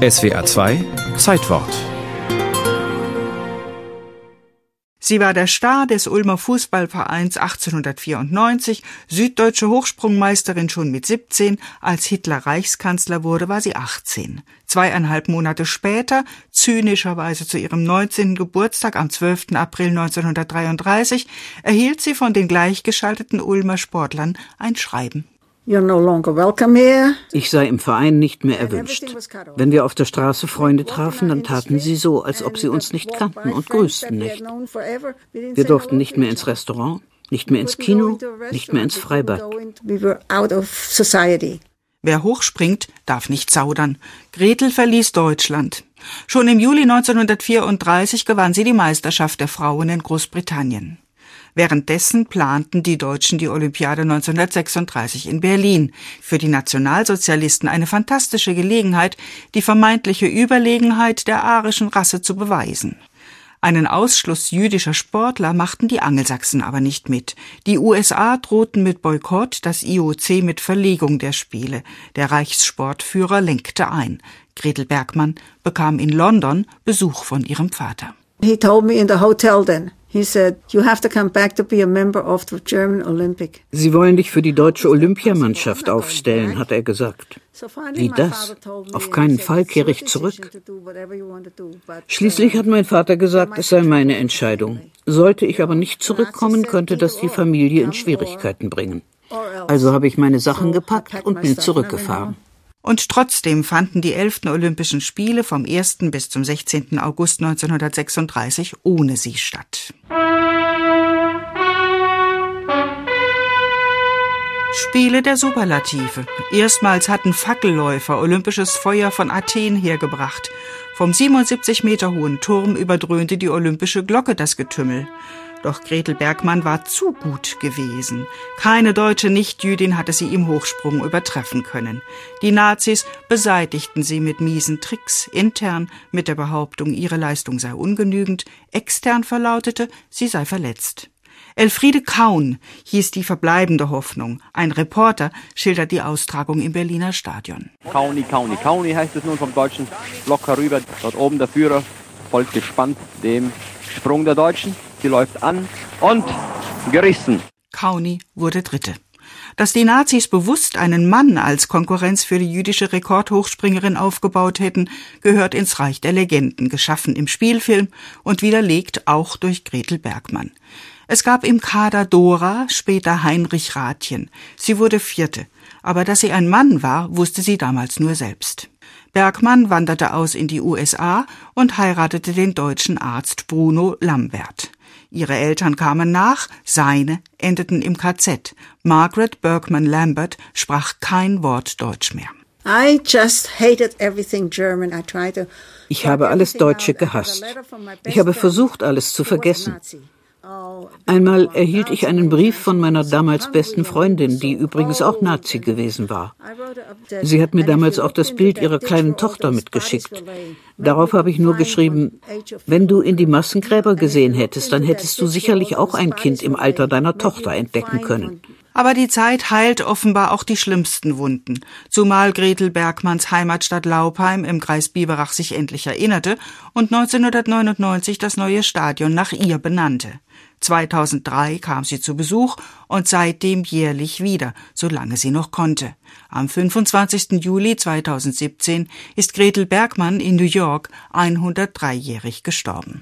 SWA 2 Zeitwort Sie war der Star des Ulmer Fußballvereins 1894, süddeutsche Hochsprungmeisterin schon mit 17, als Hitler Reichskanzler wurde, war sie 18. Zweieinhalb Monate später, zynischerweise zu ihrem 19. Geburtstag am 12. April 1933, erhielt sie von den gleichgeschalteten Ulmer Sportlern ein Schreiben. Ich sei im Verein nicht mehr erwünscht. Wenn wir auf der Straße Freunde trafen, dann taten sie so, als ob sie uns nicht kannten und grüßten nicht. Wir durften nicht mehr ins Restaurant, nicht mehr ins Kino, nicht mehr ins Freibad. Wer hochspringt, darf nicht zaudern. Gretel verließ Deutschland. Schon im Juli 1934 gewann sie die Meisterschaft der Frauen in Großbritannien. Währenddessen planten die Deutschen die Olympiade 1936 in Berlin. Für die Nationalsozialisten eine fantastische Gelegenheit, die vermeintliche Überlegenheit der arischen Rasse zu beweisen. Einen Ausschluss jüdischer Sportler machten die Angelsachsen aber nicht mit. Die USA drohten mit Boykott, das IOC mit Verlegung der Spiele. Der Reichssportführer lenkte ein. Gretel Bergmann bekam in London Besuch von ihrem Vater. He told me in the hotel then. He said, you have to come back to be a member of the German Olympic. Sie wollen dich für die deutsche Olympiamannschaft aufstellen, hat er gesagt. Wie das? Auf keinen Fall kehre ich zurück. Schließlich hat mein Vater gesagt, es sei meine Entscheidung. Sollte ich aber nicht zurückkommen, könnte das die Familie in Schwierigkeiten bringen. Also habe ich meine Sachen gepackt und bin zurückgefahren. Und trotzdem fanden die 11. Olympischen Spiele vom 1. bis zum 16. August 1936 ohne sie statt. Spiele der Superlative. Erstmals hatten Fackelläufer olympisches Feuer von Athen hergebracht. Vom 77 Meter hohen Turm überdröhnte die olympische Glocke das Getümmel. Doch Gretel Bergmann war zu gut gewesen. Keine deutsche Nichtjüdin hatte sie im Hochsprung übertreffen können. Die Nazis beseitigten sie mit miesen Tricks, intern mit der Behauptung, ihre Leistung sei ungenügend, extern verlautete, sie sei verletzt. Elfriede Kaun hieß die verbleibende Hoffnung. Ein Reporter schildert die Austragung im Berliner Stadion. Kauni, Kauni, Kauni heißt es nun vom deutschen Block herüber. Dort oben der Führer folgt gespannt dem Sprung der Deutschen. Sie läuft an und gerissen. Kauni wurde Dritte. Dass die Nazis bewusst einen Mann als Konkurrenz für die jüdische Rekordhochspringerin aufgebaut hätten, gehört ins Reich der Legenden, geschaffen im Spielfilm und widerlegt auch durch Gretel Bergmann. Es gab im Kader Dora, später Heinrich Rathjen. Sie wurde Vierte. Aber dass sie ein Mann war, wusste sie damals nur selbst. Bergmann wanderte aus in die USA und heiratete den deutschen Arzt Bruno Lambert. Ihre Eltern kamen nach, seine endeten im KZ. Margaret Bergman Lambert sprach kein Wort Deutsch mehr. Ich habe alles Deutsche gehasst. Ich habe versucht, alles zu vergessen. Einmal erhielt ich einen Brief von meiner damals besten Freundin, die übrigens auch Nazi gewesen war. Sie hat mir damals auch das Bild ihrer kleinen Tochter mitgeschickt. Darauf habe ich nur geschrieben, wenn du in die Massengräber gesehen hättest, dann hättest du sicherlich auch ein Kind im Alter deiner Tochter entdecken können. Aber die Zeit heilt offenbar auch die schlimmsten Wunden, zumal Gretel Bergmanns Heimatstadt Laupheim im Kreis Biberach sich endlich erinnerte und 1999 das neue Stadion nach ihr benannte. 2003 kam sie zu Besuch und seitdem jährlich wieder, solange sie noch konnte. Am 25. Juli 2017 ist Gretel Bergmann in New York 103-jährig gestorben.